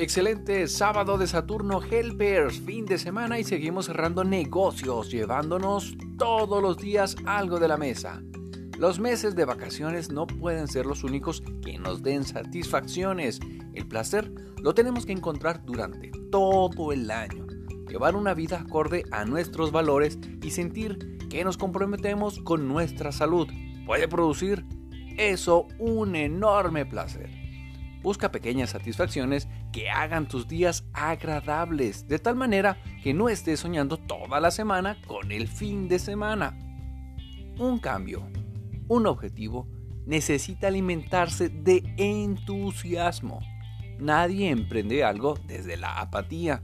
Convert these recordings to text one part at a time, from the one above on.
Excelente sábado de Saturno Helpers, fin de semana y seguimos cerrando negocios, llevándonos todos los días algo de la mesa. Los meses de vacaciones no pueden ser los únicos que nos den satisfacciones. El placer lo tenemos que encontrar durante todo el año. Llevar una vida acorde a nuestros valores y sentir que nos comprometemos con nuestra salud puede producir eso un enorme placer. Busca pequeñas satisfacciones que hagan tus días agradables, de tal manera que no estés soñando toda la semana con el fin de semana. Un cambio, un objetivo, necesita alimentarse de entusiasmo. Nadie emprende algo desde la apatía.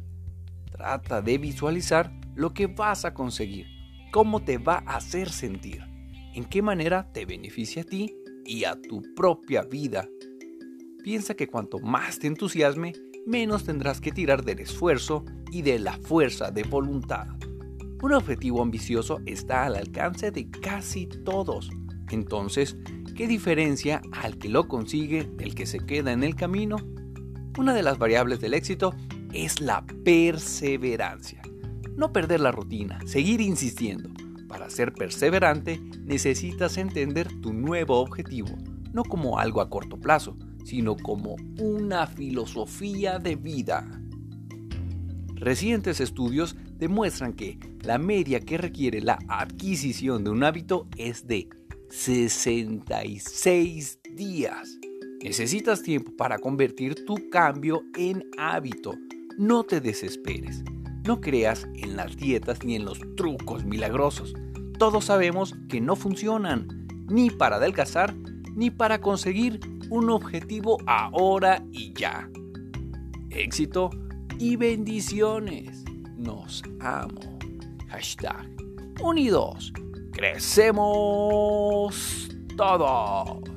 Trata de visualizar lo que vas a conseguir, cómo te va a hacer sentir, en qué manera te beneficia a ti y a tu propia vida piensa que cuanto más te entusiasme, menos tendrás que tirar del esfuerzo y de la fuerza de voluntad. Un objetivo ambicioso está al alcance de casi todos. Entonces, ¿qué diferencia al que lo consigue del que se queda en el camino? Una de las variables del éxito es la perseverancia. No perder la rutina, seguir insistiendo. Para ser perseverante necesitas entender tu nuevo objetivo, no como algo a corto plazo, sino como una filosofía de vida. Recientes estudios demuestran que la media que requiere la adquisición de un hábito es de 66 días. Necesitas tiempo para convertir tu cambio en hábito. No te desesperes. No creas en las dietas ni en los trucos milagrosos. Todos sabemos que no funcionan, ni para adelgazar, ni para conseguir un objetivo ahora y ya. Éxito y bendiciones. Nos amo. Hashtag unidos. Crecemos todos.